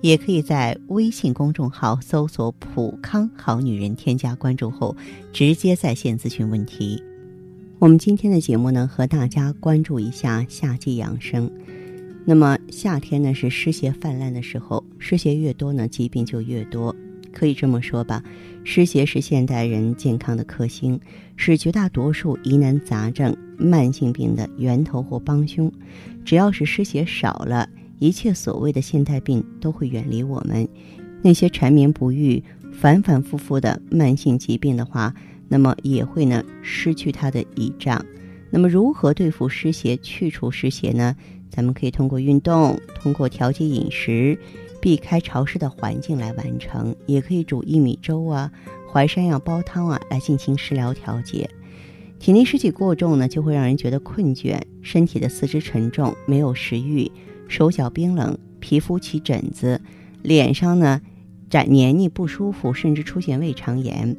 也可以在微信公众号搜索“普康好女人”，添加关注后直接在线咨询问题。我们今天的节目呢，和大家关注一下夏季养生。那么夏天呢是湿邪泛滥的时候，湿邪越多呢，疾病就越多。可以这么说吧，湿邪是现代人健康的克星，是绝大多数疑难杂症、慢性病的源头或帮凶。只要是湿邪少了，一切所谓的现代病都会远离我们。那些缠绵不愈、反反复复的慢性疾病的话，那么也会呢失去它的倚仗。那么如何对付湿邪、去除湿邪呢？咱们可以通过运动，通过调节饮食。避开潮湿的环境来完成，也可以煮薏米粥啊、淮山药煲汤啊来进行食疗调节。体内湿气过重呢，就会让人觉得困倦，身体的四肢沉重，没有食欲，手脚冰冷，皮肤起疹子，脸上呢长黏腻不舒服，甚至出现胃肠炎。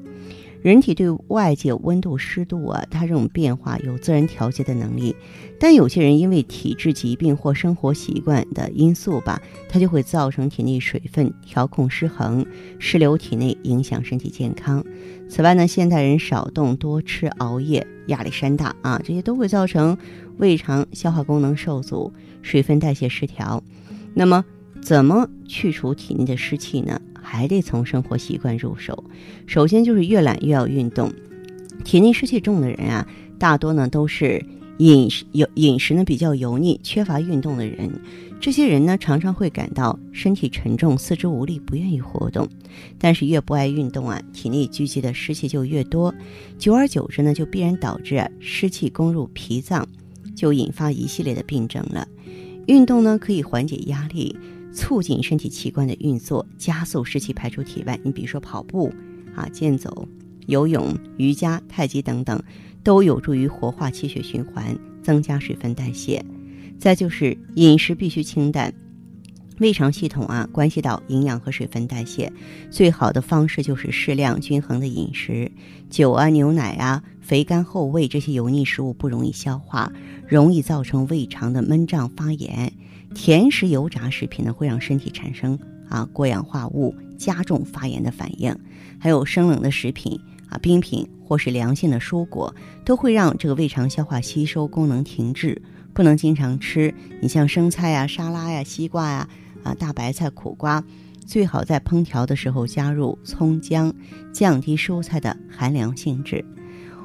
人体对外界温度、湿度啊，它这种变化有自然调节的能力，但有些人因为体质疾病或生活习惯的因素吧，它就会造成体内水分调控失衡，失流体内，影响身体健康。此外呢，现代人少动、多吃、熬夜、压力山大啊，这些都会造成胃肠消化功能受阻、水分代谢失调。那么，怎么去除体内的湿气呢？还得从生活习惯入手。首先就是越懒越要运动。体内湿气重的人啊，大多呢都是饮食有饮食呢比较油腻、缺乏运动的人。这些人呢常常会感到身体沉重、四肢无力、不愿意活动。但是越不爱运动啊，体内聚集的湿气就越多。久而久之呢，就必然导致湿气攻入脾脏，就引发一系列的病症了。运动呢可以缓解压力。促进身体器官的运作，加速湿气排出体外。你比如说跑步啊、健走、游泳、瑜伽、太极等等，都有助于活化气血循环，增加水分代谢。再就是饮食必须清淡。胃肠系统啊，关系到营养和水分代谢，最好的方式就是适量均衡的饮食。酒啊、牛奶啊、肥甘厚味这些油腻食物不容易消化，容易造成胃肠的闷胀发炎。甜食、油炸食品呢，会让身体产生啊过氧化物，加重发炎的反应。还有生冷的食品啊、冰品或是凉性的蔬果，都会让这个胃肠消化吸收功能停滞。不能经常吃。你像生菜呀、沙拉呀、西瓜呀、啊大白菜、苦瓜，最好在烹调的时候加入葱姜，降低蔬菜的寒凉性质。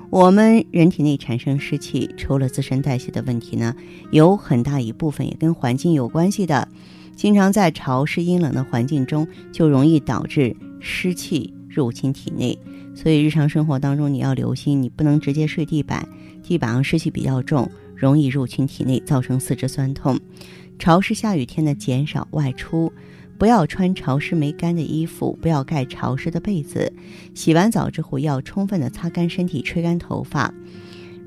我们人体内产生湿气，除了自身代谢的问题呢，有很大一部分也跟环境有关系的。经常在潮湿阴冷的环境中，就容易导致湿气入侵体内。所以日常生活当中你要留心，你不能直接睡地板，地板上湿气比较重，容易入侵体内，造成四肢酸痛。潮湿下雨天呢，减少外出。不要穿潮湿没干的衣服，不要盖潮湿的被子。洗完澡之后要充分的擦干身体，吹干头发。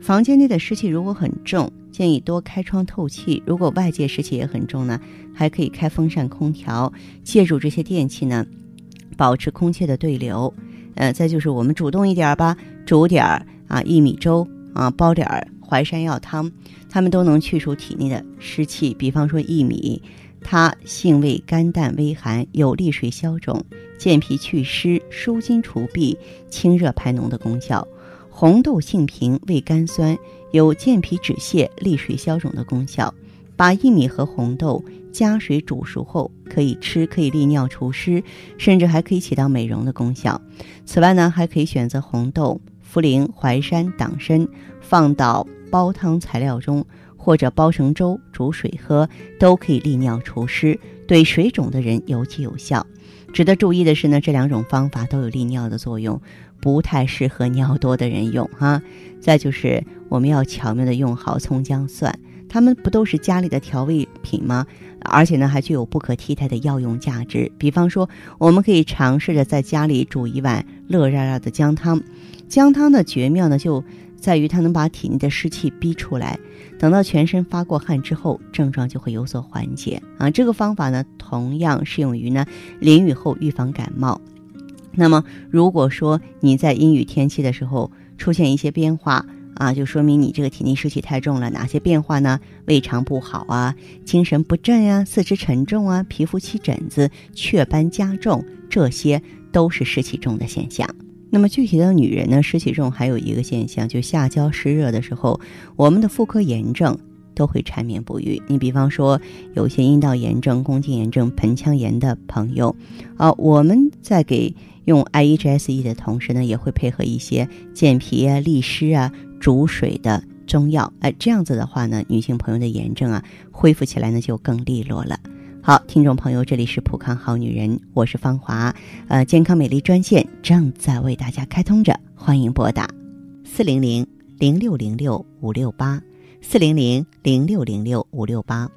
房间内的湿气如果很重，建议多开窗透气。如果外界湿气也很重呢，还可以开风扇、空调，借助这些电器呢，保持空气的对流。呃，再就是我们主动一点吧，煮点儿啊薏米粥啊，煲点儿淮山药汤，它们都能去除体内的湿气。比方说薏米。它性味甘淡微寒，有利水消肿、健脾祛湿、舒筋除痹、清热排脓的功效。红豆性平，味甘酸，有健脾止泻、利水消肿的功效。把薏米和红豆加水煮熟后可以吃，可以利尿除湿，甚至还可以起到美容的功效。此外呢，还可以选择红豆、茯苓、淮山、党参，放到煲汤材料中。或者煲成粥煮水喝，都可以利尿除湿，对水肿的人尤其有效。值得注意的是呢，这两种方法都有利尿的作用，不太适合尿多的人用哈。再就是我们要巧妙的用好葱姜蒜，它们不都是家里的调味品吗？而且呢，还具有不可替代的药用价值。比方说，我们可以尝试着在家里煮一碗热热热的姜汤，姜汤的绝妙呢就。在于它能把体内的湿气逼出来，等到全身发过汗之后，症状就会有所缓解啊。这个方法呢，同样适用于呢淋雨后预防感冒。那么，如果说你在阴雨天气的时候出现一些变化啊，就说明你这个体内湿气太重了。哪些变化呢？胃肠不好啊，精神不振呀，四肢沉重啊，皮肤起疹子、雀斑加重，这些都是湿气重的现象。那么具体到女人呢，湿气重还有一个现象，就下焦湿热的时候，我们的妇科炎症都会缠绵不愈。你比方说，有些阴道炎症、宫颈炎症、盆腔炎的朋友，啊，我们在给用 I E G S E 的同时呢，也会配合一些健脾啊、利湿啊、煮水的中药。哎，这样子的话呢，女性朋友的炎症啊，恢复起来呢就更利落了。好，听众朋友，这里是普康好女人，我是芳华。呃，健康美丽专线正在为大家开通着，欢迎拨打四零零零六零六五六八四零零零六零六五六八。